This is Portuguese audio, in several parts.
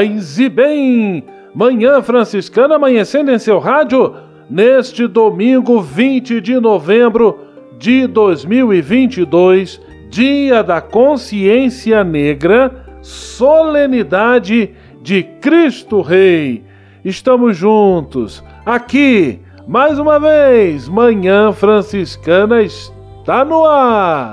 Paz e bem. Manhã Franciscana amanhecendo em seu rádio neste domingo 20 de novembro de 2022, Dia da Consciência Negra, solenidade de Cristo Rei. Estamos juntos aqui mais uma vez. Manhã Franciscana está no ar.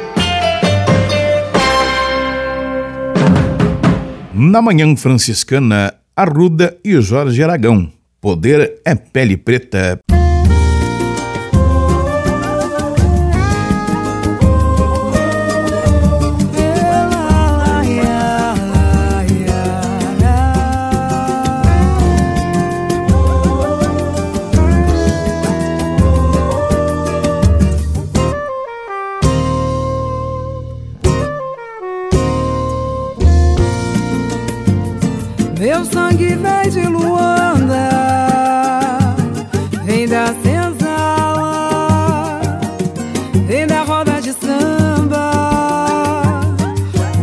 Na Manhã Franciscana, Arruda e Jorge Aragão. Poder é pele preta. Sangue vem de Luanda, vem da senzala, vem da roda de samba,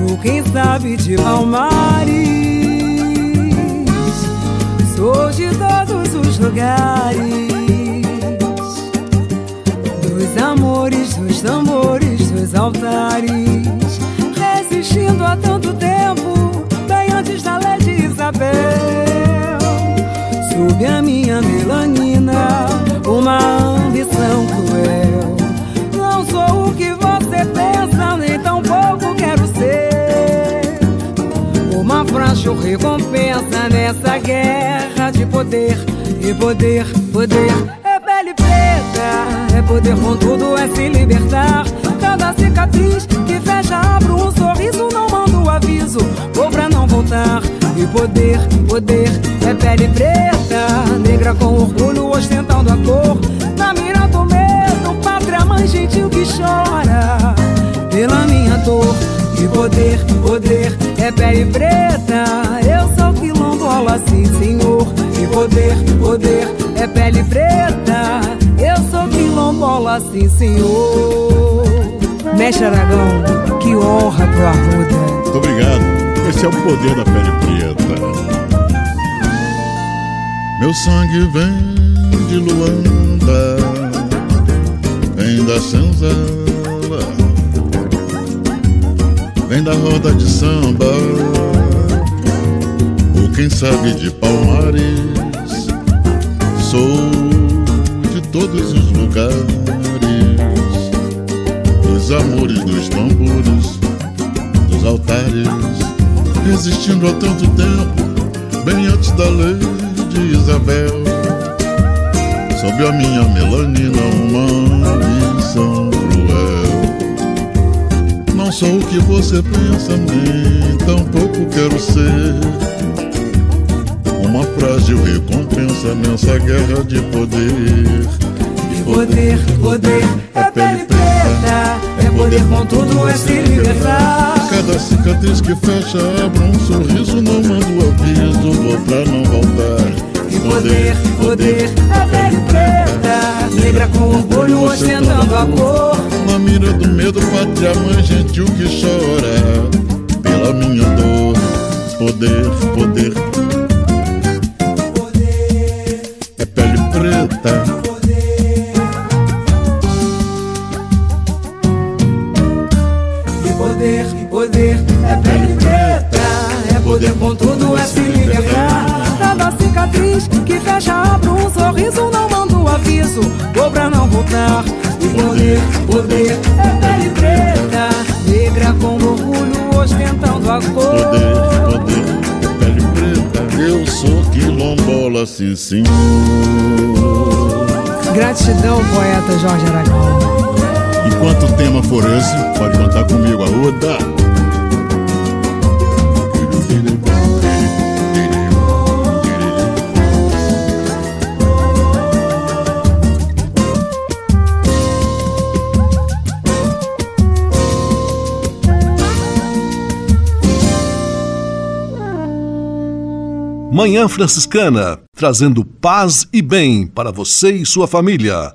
ou quem sabe de Palmares. Sou de todos os lugares, dos amores, dos tambores, dos altares, resistindo a tanto tempo, bem antes da lei Isabel. Sob a minha melanina, uma ambição cruel. Não sou o que você pensa, nem tão pouco quero ser. Uma frágil recompensa nessa guerra de poder e poder, poder. É pele preta, é poder com tudo, é se libertar. Cada cicatriz que fecha, abro um sorriso, não mando aviso, vou pra não voltar. E poder, poder, é pele preta, negra com orgulho, ostentando a cor. Na mira do medo, pátria mãe gentil que chora pela minha dor. E poder, poder, é pele preta, eu sou quilombola, sim senhor. E poder, poder, é pele preta, eu sou quilombola, sim senhor. Mestre Aragão, que honra pro Arruda. Muito obrigado. Esse é o poder da pele preta. Meu sangue vem de Luanda, vem da senzala, vem da roda de samba, ou quem sabe de Palmares. Sou de todos os lugares, dos amores, dos tambores, dos altares resistindo há tanto tempo, bem antes da lei de Isabel. Sob a minha melanina, uma ambição cruel. Não sou o que você pensa, nem tampouco quero ser. Uma frágil recompensa nessa guerra de poder. E poder, poder, é pele preta. É poder com tudo, é se libertar. Cada cicatriz que fecha abre um sorriso, não mando aviso, vou pra não voltar. E poder, poder, é pele preta. Negra com orgulho, ostentando a cor. Na mira do medo, pátria mãe gentil que chora pela minha dor. Poder, poder, quilombola, sim, senhor. Gratidão, poeta Jorge Aragão. Enquanto o tema for esse, pode contar comigo, Arruda. Manhã Franciscana, trazendo paz e bem para você e sua família.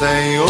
Senhor, fazei-me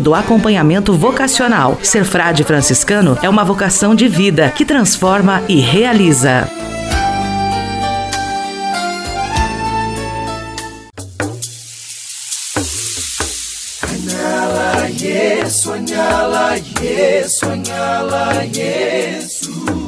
do acompanhamento vocacional. Ser frade franciscano é uma vocação de vida que transforma e realiza. Sonhala, yes.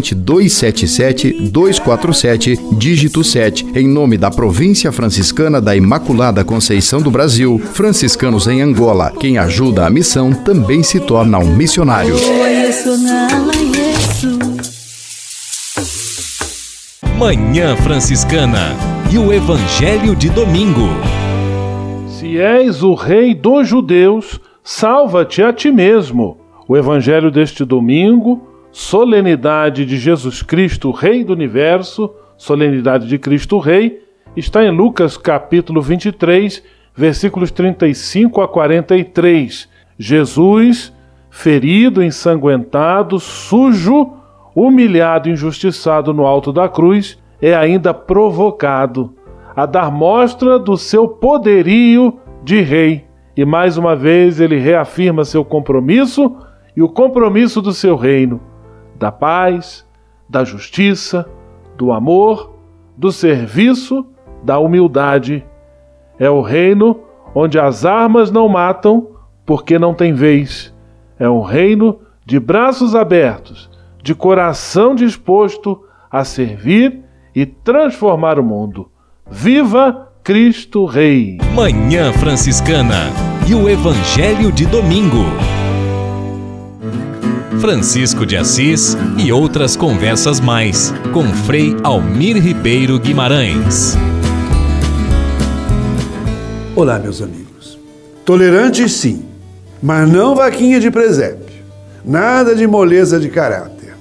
277-247, dígito 7, em nome da Província Franciscana da Imaculada Conceição do Brasil, franciscanos em Angola. Quem ajuda a missão também se torna um missionário. Manhã Franciscana e o Evangelho de Domingo. Se és o Rei dos Judeus, salva-te a ti mesmo. O Evangelho deste domingo solenidade de Jesus Cristo, Rei do Universo, solenidade de Cristo Rei, está em Lucas capítulo 23, versículos 35 a 43. Jesus, ferido, ensanguentado, sujo, humilhado injustiçado no alto da cruz, é ainda provocado a dar mostra do seu poderio de rei. E mais uma vez ele reafirma seu compromisso e o compromisso do seu reino da paz, da justiça, do amor, do serviço, da humildade. É o reino onde as armas não matam porque não tem vez. É um reino de braços abertos, de coração disposto a servir e transformar o mundo. Viva Cristo Rei! Manhã Franciscana e o Evangelho de Domingo. Francisco de Assis e outras conversas mais com Frei Almir Ribeiro Guimarães. Olá, meus amigos. Tolerantes sim, mas não vaquinha de presépio. Nada de moleza de caráter.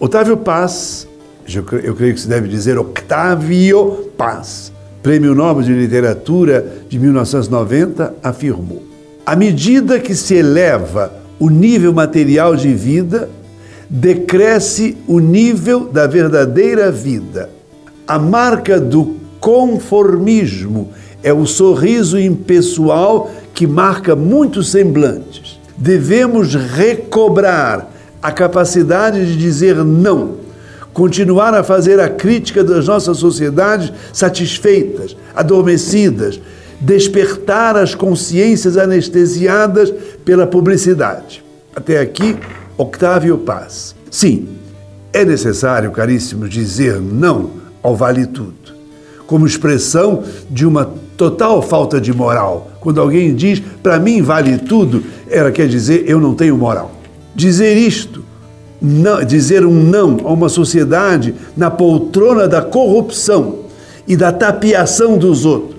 Otávio Paz, eu creio que se deve dizer Octávio Paz, Prêmio Nobel de Literatura de 1990, afirmou: à medida que se eleva o nível material de vida, decresce o nível da verdadeira vida. A marca do conformismo é o sorriso impessoal que marca muitos semblantes. Devemos recobrar a capacidade de dizer não, continuar a fazer a crítica das nossas sociedades satisfeitas, adormecidas, despertar as consciências anestesiadas pela publicidade. Até aqui, Octávio Paz. Sim, é necessário, caríssimos, dizer não ao vale tudo como expressão de uma total falta de moral. Quando alguém diz, para mim vale tudo, ela quer dizer, eu não tenho moral. Dizer isto, não, dizer um não a uma sociedade na poltrona da corrupção e da tapiação dos outros,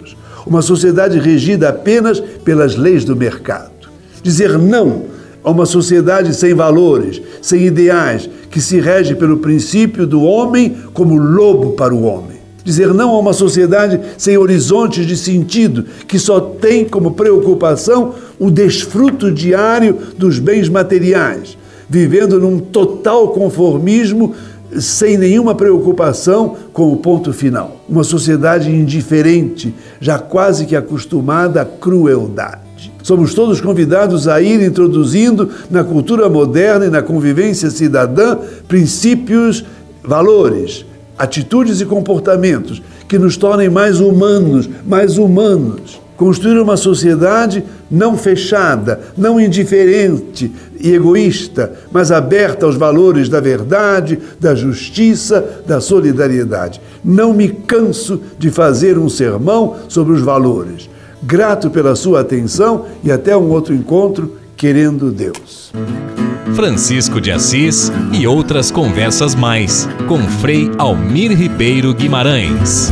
uma sociedade regida apenas pelas leis do mercado. Dizer não a uma sociedade sem valores, sem ideais, que se rege pelo princípio do homem como lobo para o homem dizer não a uma sociedade sem horizontes de sentido, que só tem como preocupação o desfruto diário dos bens materiais, vivendo num total conformismo sem nenhuma preocupação com o ponto final. Uma sociedade indiferente, já quase que acostumada à crueldade. Somos todos convidados a ir introduzindo na cultura moderna e na convivência cidadã princípios, valores, atitudes e comportamentos que nos tornem mais humanos, mais humanos. Construir uma sociedade não fechada, não indiferente e egoísta, mas aberta aos valores da verdade, da justiça, da solidariedade. Não me canso de fazer um sermão sobre os valores. Grato pela sua atenção e até um outro encontro, querendo Deus. Francisco de Assis e outras conversas mais com Frei Almir Ribeiro Guimarães.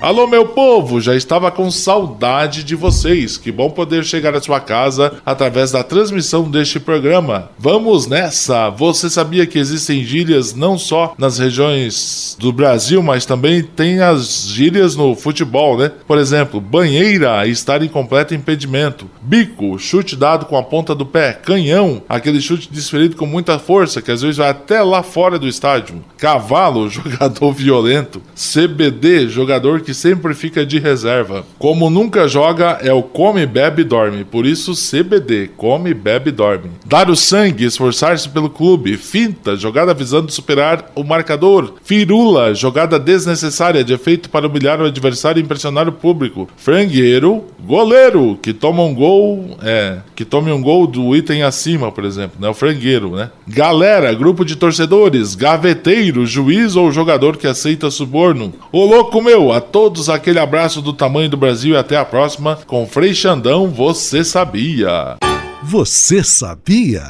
Alô, meu povo, já estava com saudade de vocês. Que bom poder chegar à sua casa através da transmissão deste programa. Vamos nessa! Você sabia que existem gírias não só nas regiões do Brasil, mas também tem as gírias no futebol, né? Por exemplo, banheira, estar em completo impedimento. Bico, chute dado com a ponta do pé. Canhão, aquele chute desferido com muita força, que às vezes vai até lá fora do estádio. Cavalo, jogador violento. CBD, jogador que sempre fica de reserva. Como nunca joga, é o come, bebe, dorme. Por isso, CBD, come, bebe, dorme. Dar o sangue, esforçar-se pelo clube. Finta, jogada visando superar o marcador. Firula, jogada desnecessária de efeito para humilhar o adversário e impressionar o público. Frangueiro, goleiro, que toma um gol, é, que tome um gol do item acima, por exemplo, né? O frangueiro, né? Galera, grupo de torcedores, gaveteiro, juiz ou jogador que aceita suborno. Ô louco meu, a todos aquele abraço do tamanho do Brasil e até a próxima. Com Frei Xandão, você sabia? Você sabia?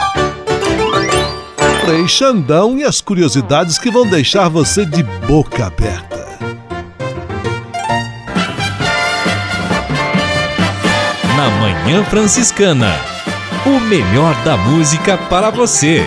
Frei Xandão e as curiosidades que vão deixar você de boca aberta. Na Manhã Franciscana. O melhor da música para você.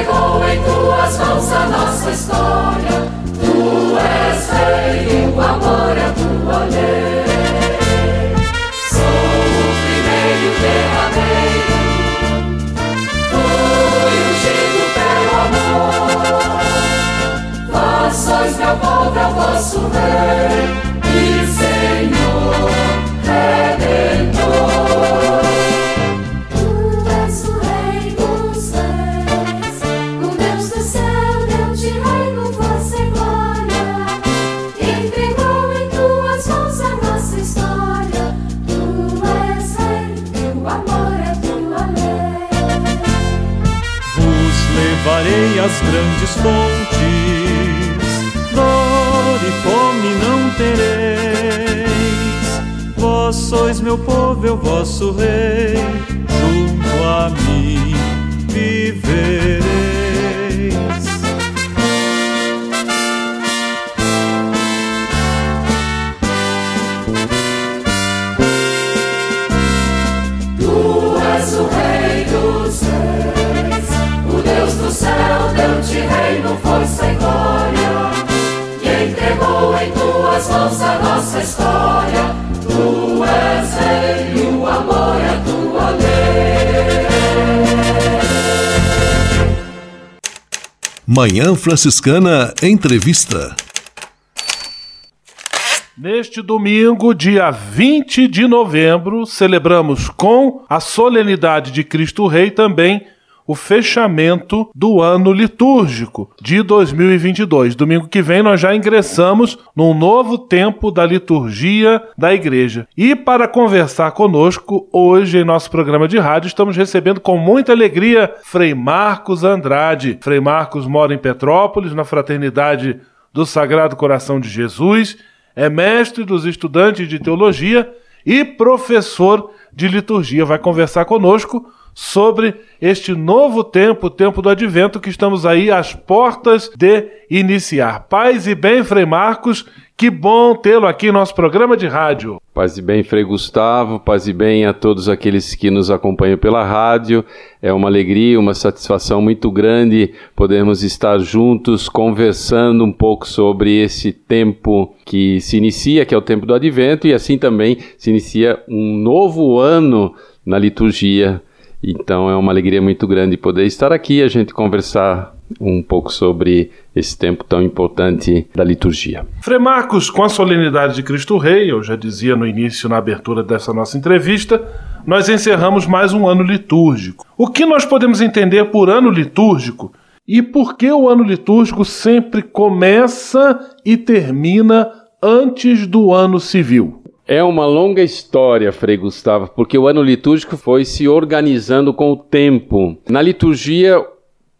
entregou em tuas mãos a nossa história. anseio, o amor é tua lei. Sou o primeiro derrameiro, fui ungido pelo amor. Vós sois meu povo, é vosso rei às grandes fontes, dor e fome não tereis. Vós sois meu povo, eu vosso rei, junto a mim vivereis. Deu-te reino, força e glória, e entregou em tuas mãos a nossa história. Tu és rei, e o amor é a tua lei. Manhã Franciscana Entrevista. Neste domingo, dia 20 de novembro, celebramos com a solenidade de Cristo Rei também o fechamento do ano litúrgico de 2022. Domingo que vem nós já ingressamos num novo tempo da liturgia da igreja. E para conversar conosco, hoje em nosso programa de rádio, estamos recebendo com muita alegria Frei Marcos Andrade. Frei Marcos mora em Petrópolis, na Fraternidade do Sagrado Coração de Jesus é mestre dos estudantes de teologia e professor de liturgia. Vai conversar conosco sobre este novo tempo, o tempo do advento, que estamos aí às portas de iniciar. Paz e bem, Frei Marcos, que bom tê-lo aqui em nosso programa de rádio. Paz e bem, Frei Gustavo, paz e bem a todos aqueles que nos acompanham pela rádio. É uma alegria, uma satisfação muito grande podermos estar juntos conversando um pouco sobre esse tempo que se inicia, que é o tempo do advento, e assim também se inicia um novo ano na liturgia. Então é uma alegria muito grande poder estar aqui e a gente conversar um pouco sobre esse tempo tão importante da liturgia. Frei Marcos, com a solenidade de Cristo Rei, eu já dizia no início, na abertura dessa nossa entrevista, nós encerramos mais um ano litúrgico. O que nós podemos entender por ano litúrgico e por que o ano litúrgico sempre começa e termina antes do ano civil? É uma longa história, Frei Gustavo, porque o ano litúrgico foi se organizando com o tempo. Na liturgia,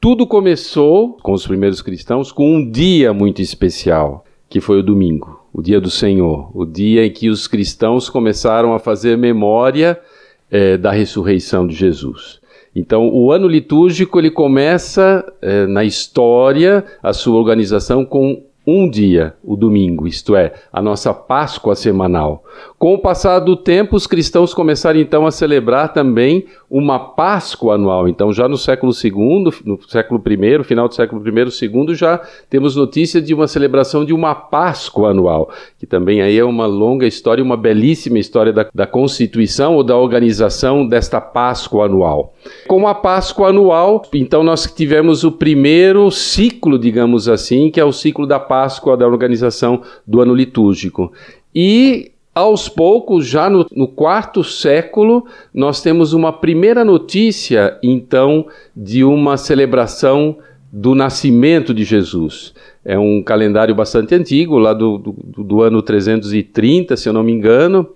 tudo começou com os primeiros cristãos com um dia muito especial, que foi o domingo, o dia do Senhor, o dia em que os cristãos começaram a fazer memória eh, da ressurreição de Jesus. Então, o ano litúrgico ele começa eh, na história a sua organização com um dia, o domingo, isto é, a nossa Páscoa semanal. Com o passar do tempo, os cristãos começaram então a celebrar também uma Páscoa anual. Então, já no século II, no século I, final do século I, II, já temos notícia de uma celebração de uma Páscoa anual, que também aí é uma longa história, uma belíssima história da, da constituição ou da organização desta Páscoa anual. Com a Páscoa anual, então nós tivemos o primeiro ciclo, digamos assim, que é o ciclo da Páscoa, da organização do ano litúrgico. E aos poucos, já no, no, quarto século, nós temos uma primeira notícia, então, de uma celebração do nascimento de Jesus. É um calendário bastante antigo, lá do, do, do ano 330, se eu não me engano,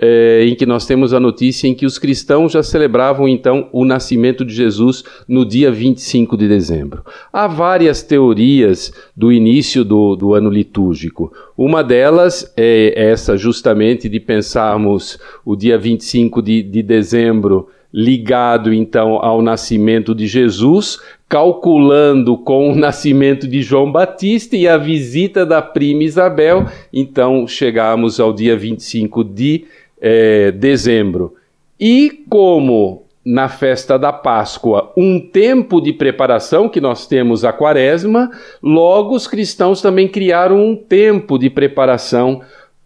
é, em que nós temos a notícia em que os cristãos já celebravam então o nascimento de Jesus no dia 25 de dezembro. Há várias teorias do início do, do ano litúrgico. Uma delas é essa, justamente, de pensarmos o dia 25 de, de dezembro ligado então ao nascimento de Jesus, calculando com o nascimento de João Batista e a visita da prima Isabel, então chegamos ao dia 25 de é, dezembro. E como na festa da Páscoa um tempo de preparação, que nós temos a quaresma, logo os cristãos também criaram um tempo de preparação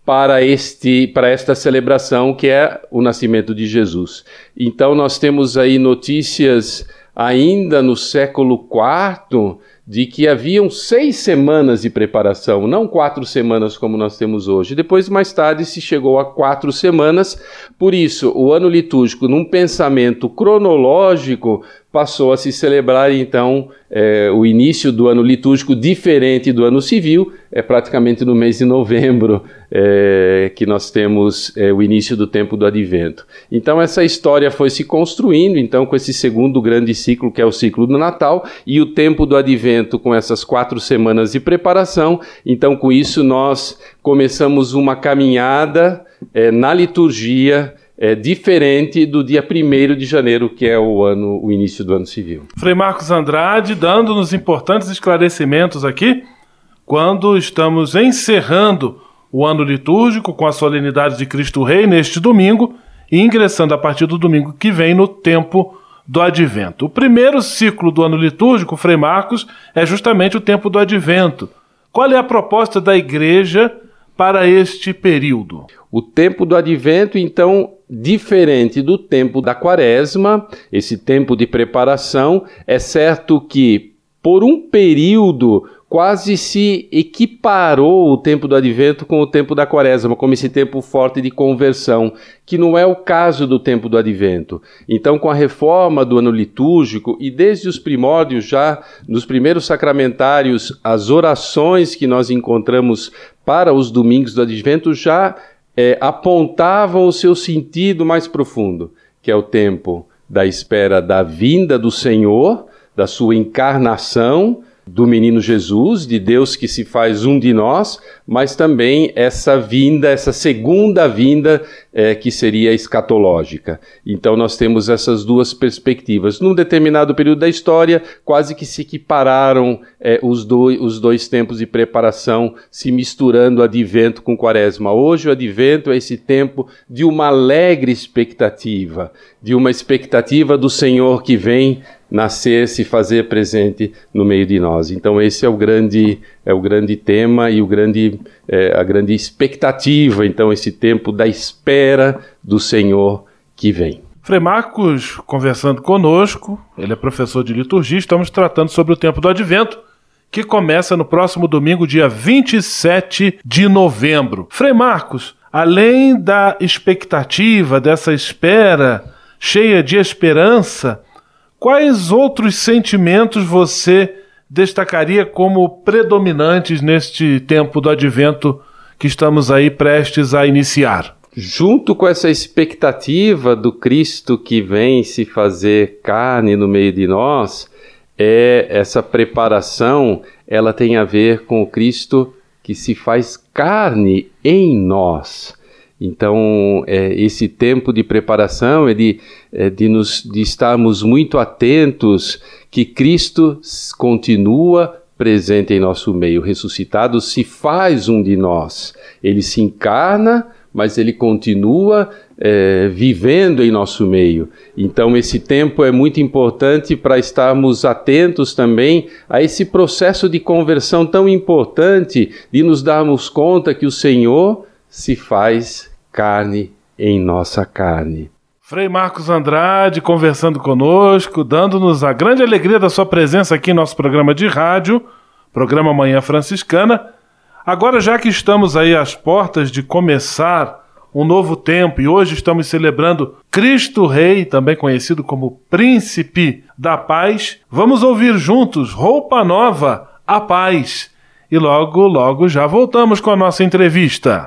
para, este, para esta celebração que é o nascimento de Jesus. Então nós temos aí notícias ainda no século IV de que haviam seis semanas de preparação, não quatro semanas como nós temos hoje. Depois, mais tarde, se chegou a quatro semanas. Por isso, o ano litúrgico, num pensamento cronológico, passou a se celebrar então é, o início do ano litúrgico diferente do ano civil, é praticamente no mês de novembro é, que nós temos é, o início do tempo do Advento. Então essa história foi se construindo então com esse segundo grande ciclo que é o ciclo do Natal e o tempo do Advento com essas quatro semanas de preparação. Então com isso nós começamos uma caminhada é, na liturgia é diferente do dia 1 de janeiro, que é o ano, o início do ano civil. Frei Marcos Andrade dando-nos importantes esclarecimentos aqui, quando estamos encerrando o ano litúrgico com a solenidade de Cristo Rei neste domingo e ingressando a partir do domingo que vem no tempo do Advento. O primeiro ciclo do ano litúrgico, Frei Marcos, é justamente o tempo do Advento. Qual é a proposta da igreja para este período? O tempo do advento, então, diferente do tempo da quaresma, esse tempo de preparação, é certo que por um período quase se equiparou o tempo do advento com o tempo da quaresma, como esse tempo forte de conversão, que não é o caso do tempo do advento. Então, com a reforma do ano litúrgico e desde os primórdios já nos primeiros sacramentários, as orações que nós encontramos para os domingos do advento já é, apontavam o seu sentido mais profundo, que é o tempo da espera da vinda do Senhor, da sua encarnação, do menino Jesus, de Deus que se faz um de nós, mas também essa vinda, essa segunda vinda é, que seria escatológica. Então nós temos essas duas perspectivas. Num determinado período da história, quase que se equipararam é, os, do, os dois tempos de preparação, se misturando advento com quaresma. Hoje o advento é esse tempo de uma alegre expectativa, de uma expectativa do Senhor que vem nascer, se fazer presente no meio de nós. Então esse é o grande é o grande tema e o grande é, a grande expectativa. Então esse tempo da espera do Senhor que vem. Frei Marcos conversando conosco, ele é professor de liturgia, estamos tratando sobre o tempo do Advento, que começa no próximo domingo, dia 27 de novembro. Frei Marcos, além da expectativa, dessa espera cheia de esperança, quais outros sentimentos você destacaria como predominantes neste tempo do advento que estamos aí prestes a iniciar? Junto com essa expectativa do Cristo que vem se fazer carne no meio de nós, é essa preparação, ela tem a ver com o Cristo que se faz carne em nós. Então, é, esse tempo de preparação é de, é de, nos, de estarmos muito atentos que Cristo continua presente em nosso meio. Ressuscitado se faz um de nós. Ele se encarna mas ele continua é, vivendo em nosso meio. Então, esse tempo é muito importante para estarmos atentos também a esse processo de conversão tão importante de nos darmos conta que o Senhor se faz carne em nossa carne. Frei Marcos Andrade conversando conosco, dando-nos a grande alegria da sua presença aqui em nosso programa de rádio, programa Manhã Franciscana. Agora, já que estamos aí às portas de começar um novo tempo e hoje estamos celebrando Cristo Rei, também conhecido como Príncipe da Paz, vamos ouvir juntos Roupa Nova, a Paz. E logo, logo já voltamos com a nossa entrevista.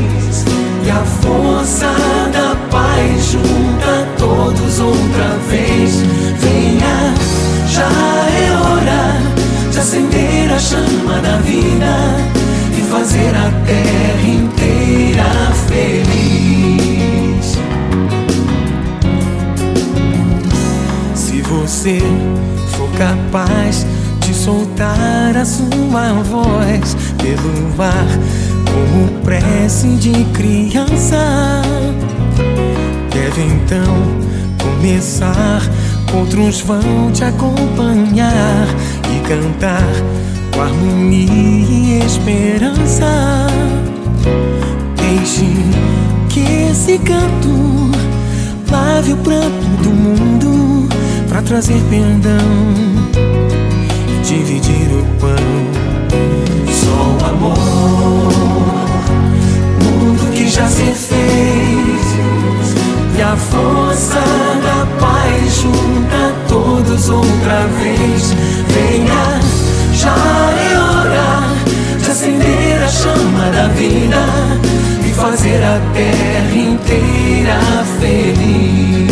e a força da paz junta todos outra vez. Venha, já é hora de acender a chama da vida e fazer a terra inteira feliz. Se você for capaz de soltar a sua voz pelo ar, como prece de criança, deve então começar. Outros vão te acompanhar e cantar com harmonia e esperança. Deixe que esse canto lave o pranto do mundo para trazer perdão e dividir o pão. Só o amor, já se fez e a força da paz junta todos outra vez. Venha, já é hora de acender a chama da vida e fazer a terra inteira feliz.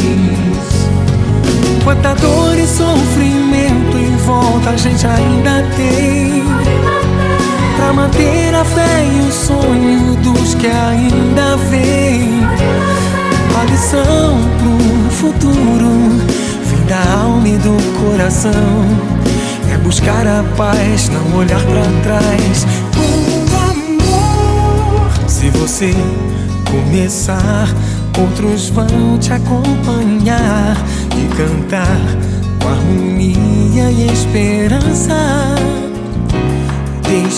Quanta dor e sofrimento em volta a gente ainda tem Manter a fé e o sonho dos que ainda vêm A lição pro futuro Vem da alma e do coração. É buscar a paz, não olhar pra trás. Com amor. Se você começar Outros vão te acompanhar e cantar com harmonia e esperança.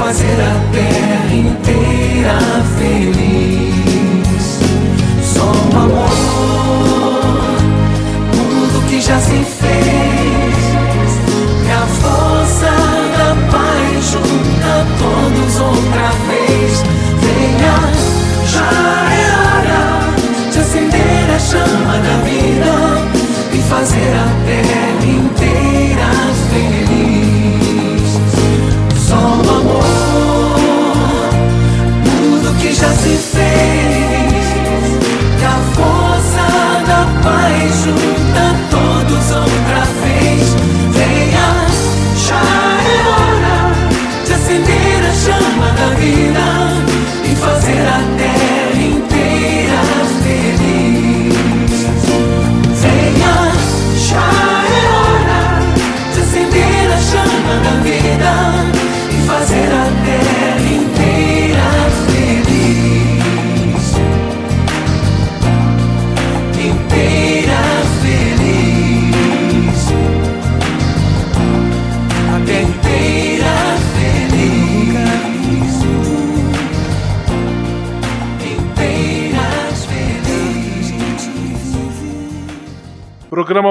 fazer a terra inteira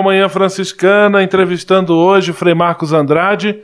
Manhã Franciscana, entrevistando hoje Frei Marcos Andrade,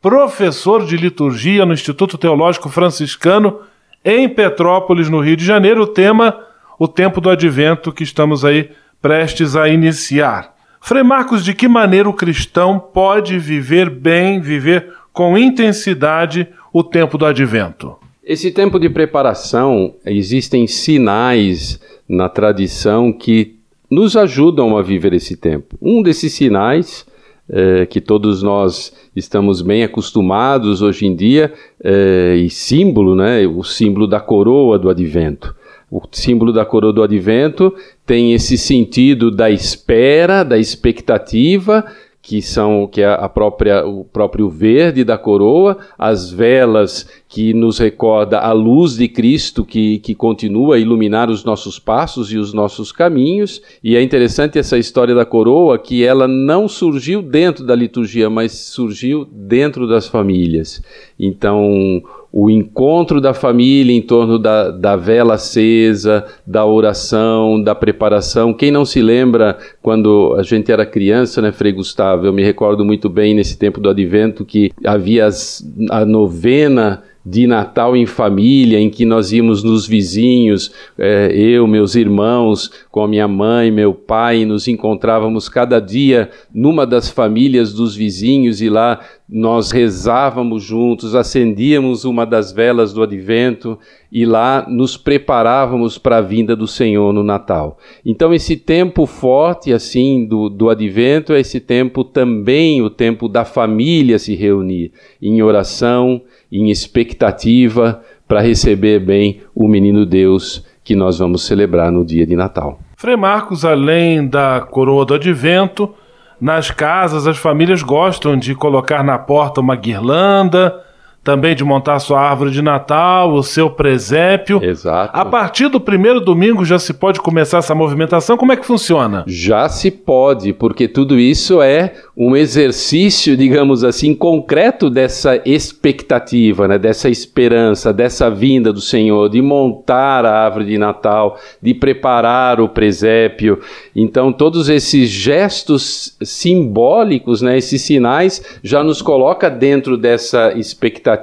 professor de liturgia no Instituto Teológico Franciscano, em Petrópolis, no Rio de Janeiro. O tema, o tempo do advento que estamos aí prestes a iniciar. Frei Marcos, de que maneira o cristão pode viver bem, viver com intensidade o tempo do advento? Esse tempo de preparação, existem sinais na tradição que nos ajudam a viver esse tempo. Um desses sinais eh, que todos nós estamos bem acostumados hoje em dia, eh, e símbolo, né, o símbolo da coroa do advento. O símbolo da coroa do advento tem esse sentido da espera, da expectativa, que são que é a própria o próprio verde da coroa, as velas que nos recorda a luz de Cristo que, que continua a iluminar os nossos passos e os nossos caminhos. E é interessante essa história da coroa que ela não surgiu dentro da liturgia, mas surgiu dentro das famílias. Então o encontro da família em torno da, da vela acesa, da oração, da preparação. Quem não se lembra quando a gente era criança, né, Frei Gustavo? Eu me recordo muito bem nesse tempo do advento que havia as, a novena de Natal em família, em que nós íamos nos vizinhos, eh, eu, meus irmãos, com a minha mãe, meu pai, nos encontrávamos cada dia numa das famílias dos vizinhos e lá nós rezávamos juntos, acendíamos uma das velas do advento e lá nos preparávamos para a vinda do Senhor no Natal. Então, esse tempo forte, assim, do, do advento, é esse tempo também, o tempo da família se reunir em oração, em expectativa para receber bem o menino Deus que nós vamos celebrar no dia de Natal. Frei Marcos, além da coroa do advento, nas casas as famílias gostam de colocar na porta uma guirlanda, também de montar sua árvore de Natal, o seu presépio. Exato. A partir do primeiro domingo já se pode começar essa movimentação? Como é que funciona? Já se pode, porque tudo isso é um exercício, digamos assim, concreto dessa expectativa, né, dessa esperança, dessa vinda do Senhor, de montar a árvore de Natal, de preparar o presépio. Então, todos esses gestos simbólicos, né, esses sinais, já nos coloca dentro dessa expectativa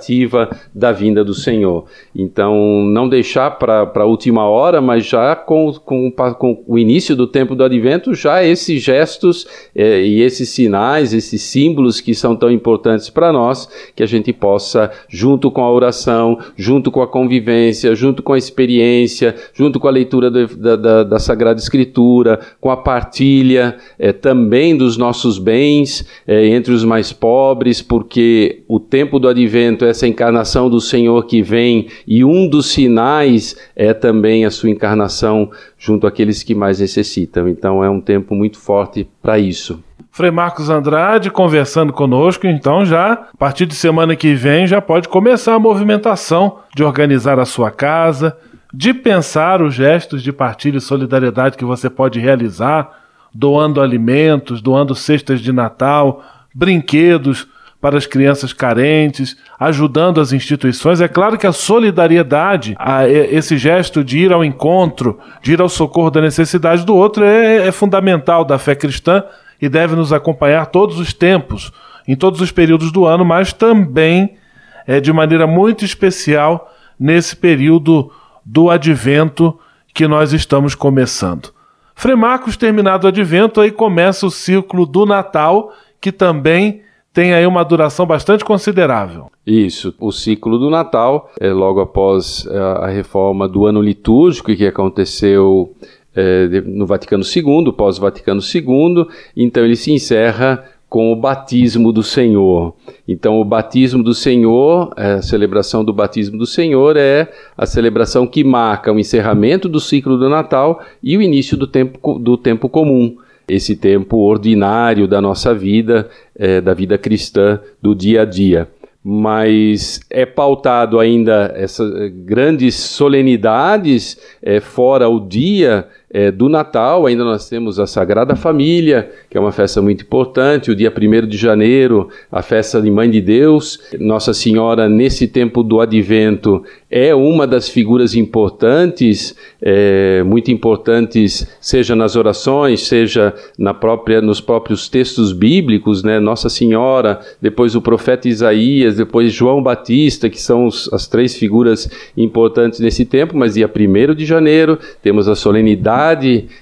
da vinda do Senhor. Então, não deixar para a última hora, mas já com, com, com, o início do tempo do advento, já esses gestos eh, e esses sinais, esses símbolos que são tão importantes para nós, que a gente possa, junto com a oração, junto com a convivência, junto com a experiência, junto com a leitura do, da, da, da Sagrada Escritura, com a partilha eh, também dos nossos bens eh, entre os mais pobres, porque o tempo do advento essa encarnação do Senhor que vem e um dos sinais é também a sua encarnação junto àqueles que mais necessitam. Então é um tempo muito forte para isso. Frei Marcos Andrade conversando conosco, então já a partir de semana que vem já pode começar a movimentação de organizar a sua casa, de pensar os gestos de partilha e solidariedade que você pode realizar, doando alimentos, doando cestas de Natal, brinquedos para as crianças carentes, ajudando as instituições. É claro que a solidariedade, a, esse gesto de ir ao encontro, de ir ao socorro da necessidade do outro, é, é fundamental da fé cristã e deve nos acompanhar todos os tempos, em todos os períodos do ano, mas também é, de maneira muito especial nesse período do advento que nós estamos começando. Frei Marcos, terminado o advento, aí começa o ciclo do Natal, que também tem aí uma duração bastante considerável. Isso, o ciclo do Natal é logo após a, a reforma do ano litúrgico que aconteceu é, no Vaticano II, pós-Vaticano II, então ele se encerra com o batismo do Senhor. Então, o batismo do Senhor, a celebração do batismo do Senhor é a celebração que marca o encerramento do ciclo do Natal e o início do tempo, do tempo comum. Esse tempo ordinário da nossa vida, é, da vida cristã, do dia a dia. Mas é pautado ainda essas grandes solenidades, é, fora o dia é, do Natal, ainda nós temos a Sagrada Família, que é uma festa muito importante, o dia 1 de janeiro, a festa de Mãe de Deus. Nossa Senhora, nesse tempo do advento, é uma das figuras importantes, é, muito importantes, seja nas orações, seja na própria, nos próprios textos bíblicos, né? Nossa Senhora, depois o profeta Isaías, depois João Batista, que são os, as três figuras importantes nesse tempo, mas dia 1 de janeiro temos a solenidade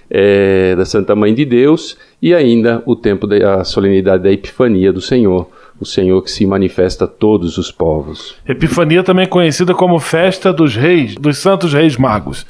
é, da Santa Mãe de Deus e ainda o tempo da solenidade da Epifania do Senhor, o Senhor que se manifesta a todos os povos. Epifania também conhecida como Festa dos Reis, dos Santos Reis Magos.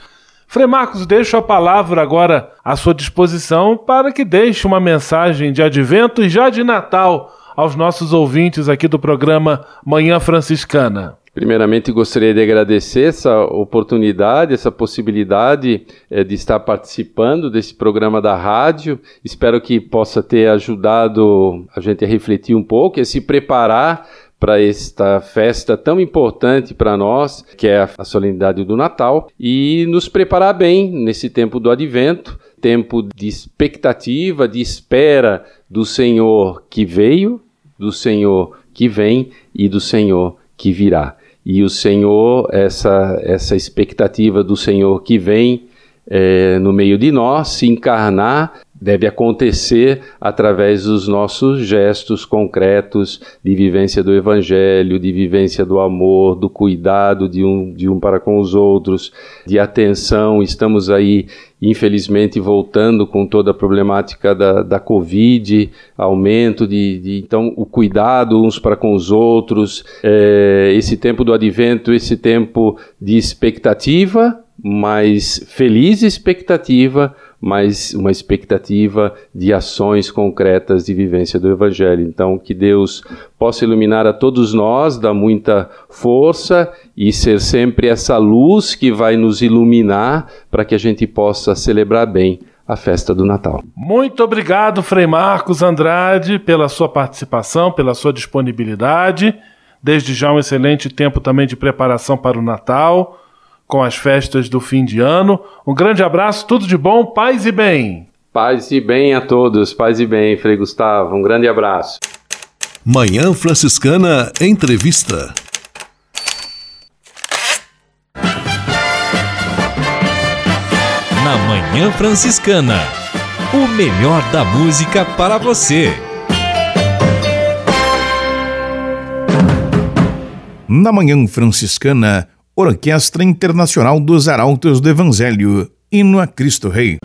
Frei Marcos, deixo a palavra agora à sua disposição para que deixe uma mensagem de advento e já de Natal aos nossos ouvintes aqui do programa Manhã Franciscana. Primeiramente, gostaria de agradecer essa oportunidade, essa possibilidade eh, de estar participando desse programa da rádio. Espero que possa ter ajudado a gente a refletir um pouco e a se preparar para esta festa tão importante para nós, que é a solenidade do Natal, e nos preparar bem nesse tempo do advento, tempo de expectativa, de espera do Senhor que veio, do Senhor que vem e do Senhor que virá. E o Senhor, essa, essa expectativa do Senhor que vem é, no meio de nós, se encarnar, deve acontecer através dos nossos gestos concretos de vivência do Evangelho, de vivência do amor, do cuidado de um, de um para com os outros, de atenção. Estamos aí, infelizmente, voltando com toda a problemática da, da Covid, aumento de, de então o cuidado uns para com os outros, é, esse tempo do advento, esse tempo de expectativa, mas feliz expectativa, mas uma expectativa de ações concretas de vivência do Evangelho. Então, que Deus possa iluminar a todos nós, dar muita força e ser sempre essa luz que vai nos iluminar para que a gente possa celebrar bem a festa do Natal. Muito obrigado, Frei Marcos Andrade, pela sua participação, pela sua disponibilidade. Desde já um excelente tempo também de preparação para o Natal com as festas do fim de ano. Um grande abraço, tudo de bom, paz e bem. Paz e bem a todos, paz e bem, Frei Gustavo. Um grande abraço. Manhã Franciscana Entrevista. Na Manhã Franciscana. O melhor da música para você. Na Manhã Franciscana, Orquestra Internacional dos Arautos do Evangelho, Hino a Cristo Rei.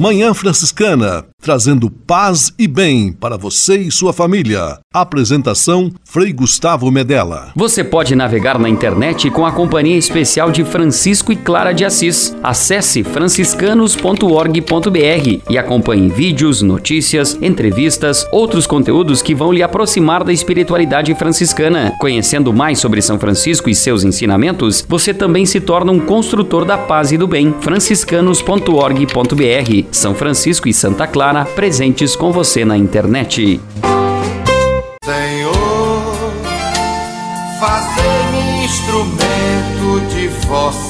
Manhã Franciscana, trazendo paz e bem para você e sua família. Apresentação Frei Gustavo Medella. Você pode navegar na internet com a companhia especial de Francisco e Clara de Assis. Acesse franciscanos.org.br e acompanhe vídeos, notícias, entrevistas, outros conteúdos que vão lhe aproximar da espiritualidade franciscana. Conhecendo mais sobre São Francisco e seus ensinamentos, você também se torna um construtor da paz e do bem. franciscanos.org.br São Francisco e Santa Clara presentes com você na internet. Senhor, fazei-me instrumento de vossa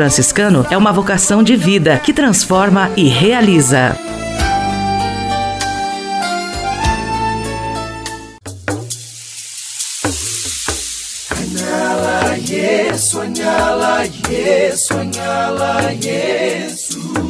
franciscano é uma vocação de vida que transforma e realiza. Yes, soñala, yes, soñala, yes.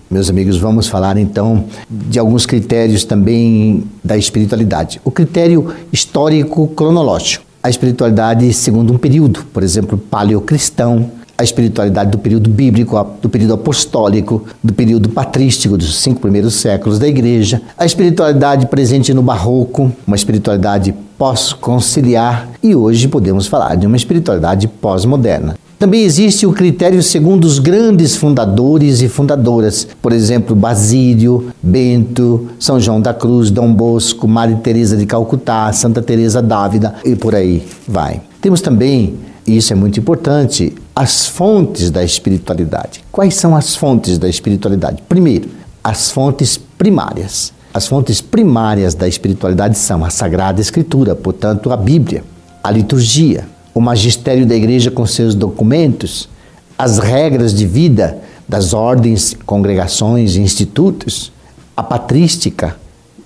meus amigos, vamos falar então de alguns critérios também da espiritualidade. O critério histórico cronológico. A espiritualidade segundo um período, por exemplo, paleocristão, a espiritualidade do período bíblico, do período apostólico, do período patrístico, dos cinco primeiros séculos da igreja, a espiritualidade presente no barroco, uma espiritualidade pós-conciliar e hoje podemos falar de uma espiritualidade pós-moderna. Também existe o critério segundo os grandes fundadores e fundadoras, por exemplo, Basílio, Bento, São João da Cruz, Dom Bosco, Maria Teresa de Calcutá, Santa Teresa d'Ávila e por aí vai. Temos também, e isso é muito importante, as fontes da espiritualidade. Quais são as fontes da espiritualidade? Primeiro, as fontes primárias. As fontes primárias da espiritualidade são a Sagrada Escritura, portanto, a Bíblia, a liturgia, o magistério da igreja com seus documentos, as regras de vida das ordens, congregações e institutos, a patrística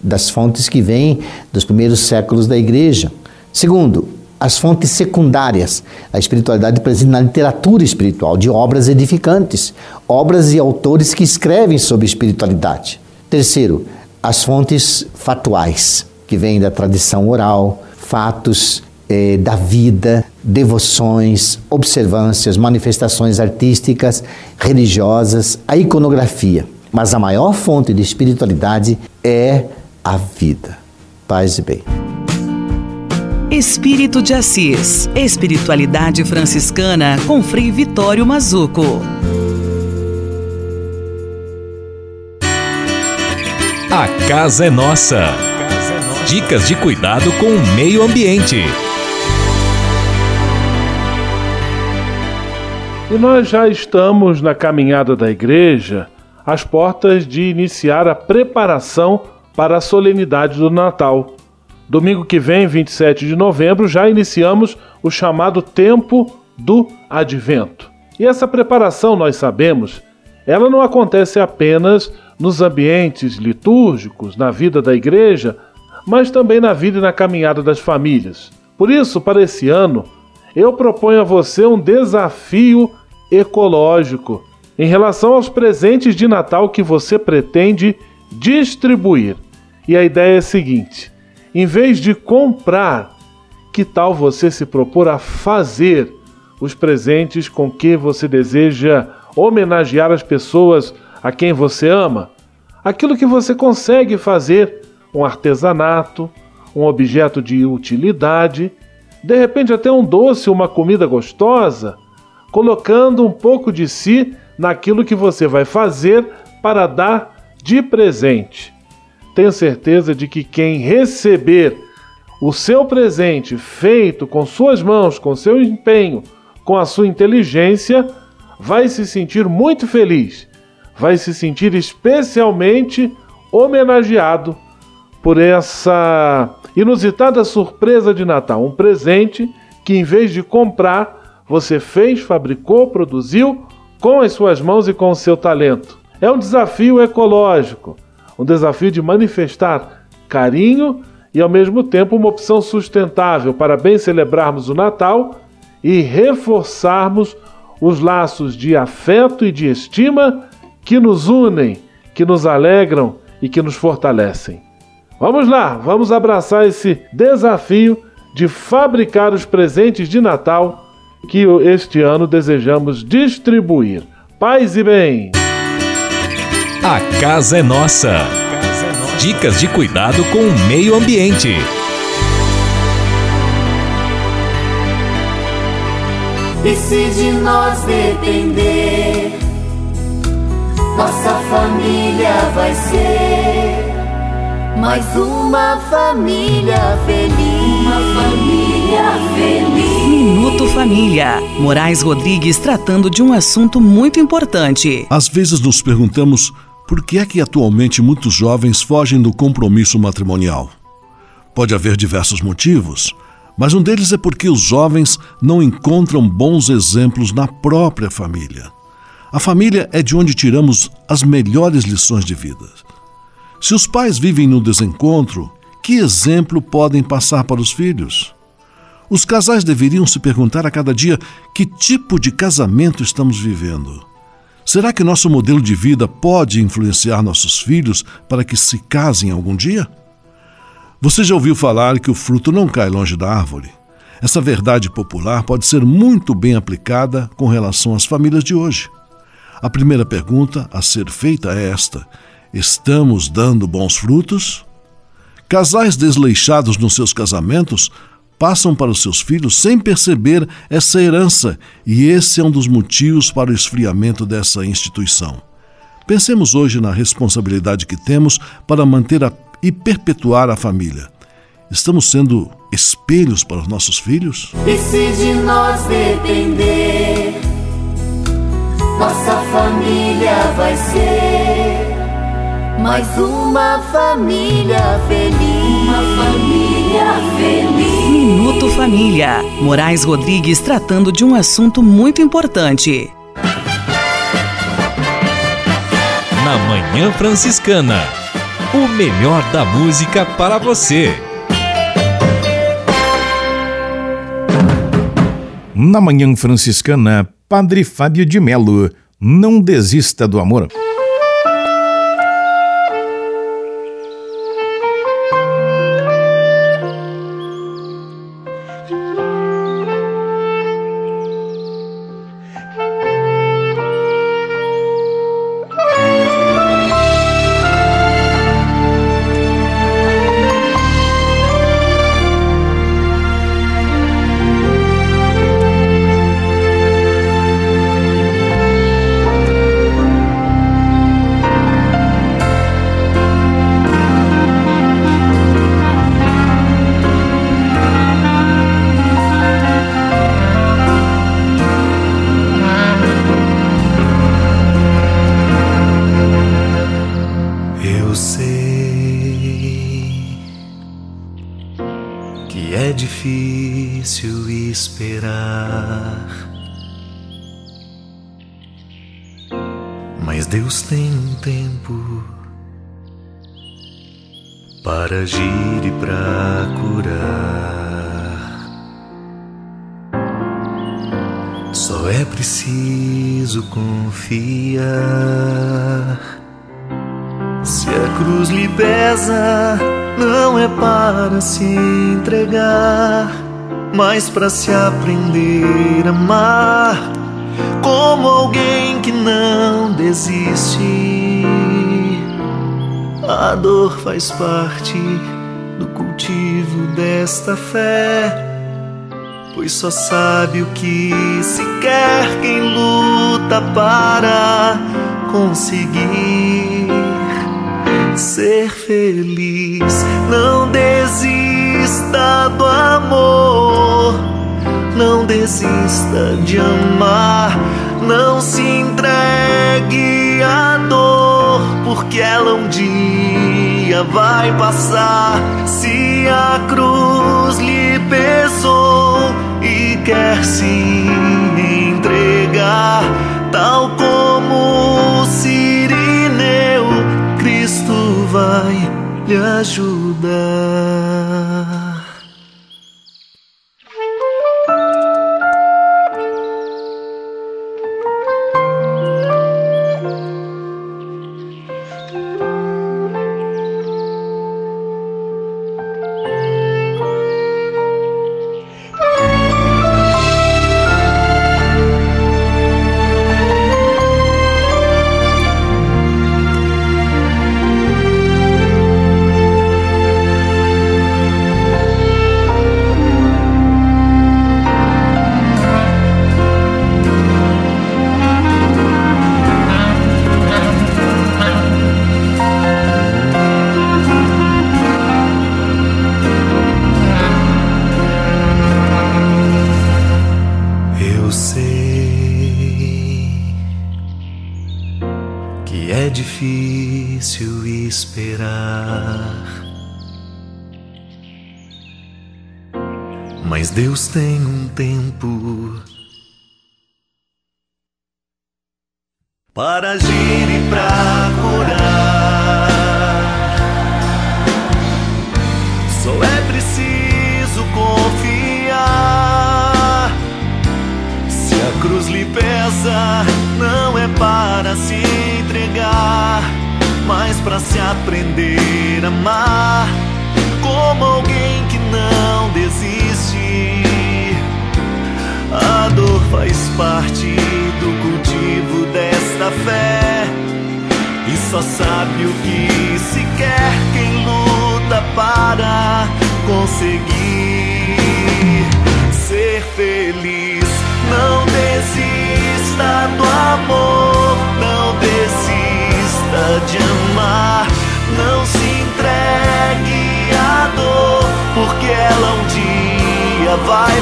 das fontes que vêm dos primeiros séculos da igreja. Segundo, as fontes secundárias, a espiritualidade presente na literatura espiritual, de obras edificantes, obras e autores que escrevem sobre espiritualidade. Terceiro, as fontes fatuais, que vêm da tradição oral, fatos eh, da vida, devoções, observâncias, manifestações artísticas, religiosas, a iconografia. Mas a maior fonte de espiritualidade é a vida. Paz e bem. Espírito de Assis. Espiritualidade franciscana com Frei Vitório Mazuco. A casa é nossa. Dicas de cuidado com o meio ambiente. E nós já estamos na caminhada da igreja, às portas de iniciar a preparação para a solenidade do Natal. Domingo que vem, 27 de novembro, já iniciamos o chamado Tempo do Advento. E essa preparação, nós sabemos, ela não acontece apenas nos ambientes litúrgicos, na vida da igreja, mas também na vida e na caminhada das famílias. Por isso, para esse ano, eu proponho a você um desafio ecológico em relação aos presentes de Natal que você pretende distribuir. E a ideia é a seguinte: em vez de comprar, que tal você se propor a fazer os presentes com que você deseja homenagear as pessoas a quem você ama? Aquilo que você consegue fazer, um artesanato, um objeto de utilidade, de repente até um doce, uma comida gostosa, colocando um pouco de si naquilo que você vai fazer para dar de presente. Tenho certeza de que quem receber o seu presente feito com suas mãos, com seu empenho, com a sua inteligência, vai se sentir muito feliz, vai se sentir especialmente homenageado por essa inusitada surpresa de Natal, um presente que em vez de comprar, você fez, fabricou, produziu com as suas mãos e com o seu talento. É um desafio ecológico, um desafio de manifestar carinho e ao mesmo tempo uma opção sustentável para bem celebrarmos o Natal e reforçarmos os laços de afeto e de estima que nos unem, que nos alegram e que nos fortalecem. Vamos lá, vamos abraçar esse desafio de fabricar os presentes de Natal que este ano desejamos distribuir. Paz e bem! A casa é nossa. Dicas de cuidado com o meio ambiente. E se de nós depender, nossa família vai ser mais uma família feliz. Uma família feliz. Minuto Família. Moraes Rodrigues tratando de um assunto muito importante. Às vezes nos perguntamos por que é que atualmente muitos jovens fogem do compromisso matrimonial. Pode haver diversos motivos, mas um deles é porque os jovens não encontram bons exemplos na própria família. A família é de onde tiramos as melhores lições de vida. Se os pais vivem no desencontro, que exemplo podem passar para os filhos? Os casais deveriam se perguntar a cada dia que tipo de casamento estamos vivendo. Será que nosso modelo de vida pode influenciar nossos filhos para que se casem algum dia? Você já ouviu falar que o fruto não cai longe da árvore? Essa verdade popular pode ser muito bem aplicada com relação às famílias de hoje. A primeira pergunta a ser feita é esta: estamos dando bons frutos? Casais desleixados nos seus casamentos passam para os seus filhos sem perceber essa herança, e esse é um dos motivos para o esfriamento dessa instituição. Pensemos hoje na responsabilidade que temos para manter a, e perpetuar a família. Estamos sendo espelhos para os nossos filhos? E se de nós depender, nossa família vai ser mais uma família feliz. Uma família feliz. Minuto Família. Moraes Rodrigues tratando de um assunto muito importante. Na Manhã Franciscana. O melhor da música para você. Na Manhã Franciscana, Padre Fábio de Melo. Não desista do amor. Mas Deus tem um tempo para agir e para curar. Só é preciso confiar Se a cruz lhe pesa, não é para se entregar, mas para se aprender a amar como alguém que não desiste. A dor faz parte do cultivo desta fé, pois só sabe o que se quer quem luta para conseguir ser feliz. Não desista do amor, não desista de amar, não se entregue à dor, porque ela um dia vai passar. Se a cruz lhe pesou e quer se entregar, tal como Sirineu, Cristo vai lhe ajudar.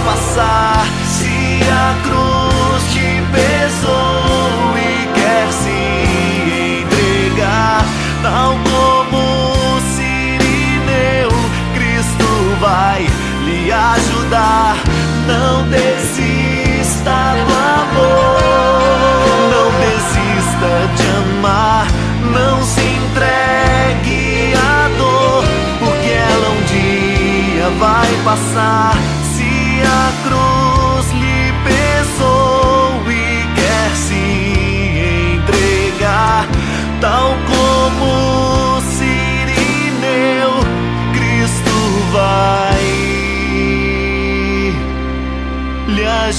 Passar. Se a cruz te pesou e quer se entregar, tal como o Sirineu, Cristo vai lhe ajudar. Não desista do amor, não desista de amar, não se entregue à dor, porque ela um dia vai passar.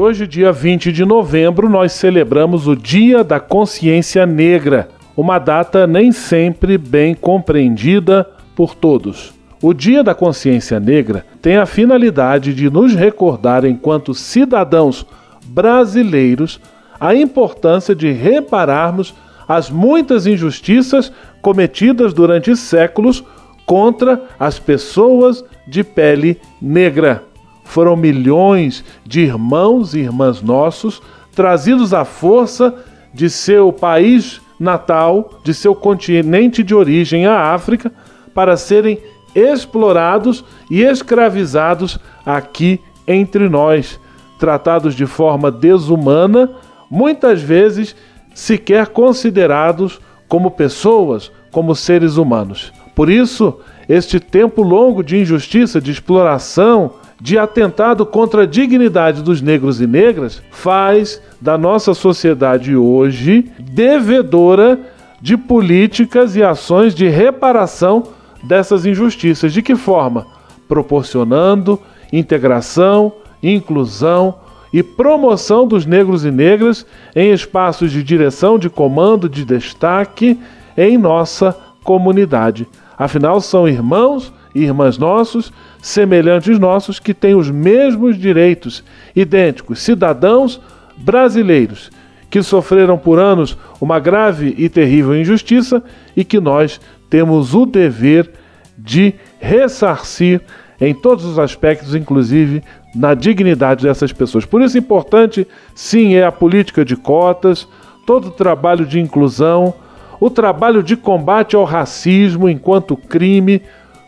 Hoje, dia 20 de novembro, nós celebramos o Dia da Consciência Negra, uma data nem sempre bem compreendida por todos. O Dia da Consciência Negra tem a finalidade de nos recordar, enquanto cidadãos brasileiros, a importância de repararmos as muitas injustiças cometidas durante séculos contra as pessoas de pele negra. Foram milhões de irmãos e irmãs nossos trazidos à força de seu país natal, de seu continente de origem, a África, para serem explorados e escravizados aqui entre nós, tratados de forma desumana, muitas vezes sequer considerados como pessoas, como seres humanos. Por isso, este tempo longo de injustiça, de exploração, de atentado contra a dignidade dos negros e negras faz da nossa sociedade hoje devedora de políticas e ações de reparação dessas injustiças. De que forma? Proporcionando integração, inclusão e promoção dos negros e negras em espaços de direção, de comando, de destaque em nossa comunidade. Afinal, são irmãos e irmãs nossos, semelhantes nossos, que têm os mesmos direitos, idênticos, cidadãos brasileiros, que sofreram por anos uma grave e terrível injustiça e que nós temos o dever de ressarcir em todos os aspectos, inclusive na dignidade dessas pessoas. Por isso, importante, sim, é a política de cotas, todo o trabalho de inclusão, o trabalho de combate ao racismo enquanto crime,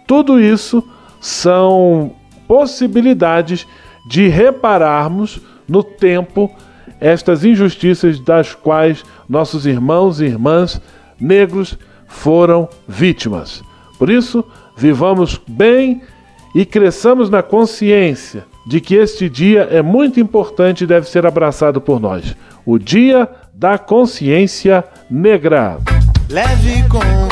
tudo isso são possibilidades de repararmos no tempo estas injustiças das quais nossos irmãos e irmãs negros foram vítimas. Por isso, vivamos bem e cresçamos na consciência de que este dia é muito importante e deve ser abraçado por nós o Dia da Consciência Negra. Leve com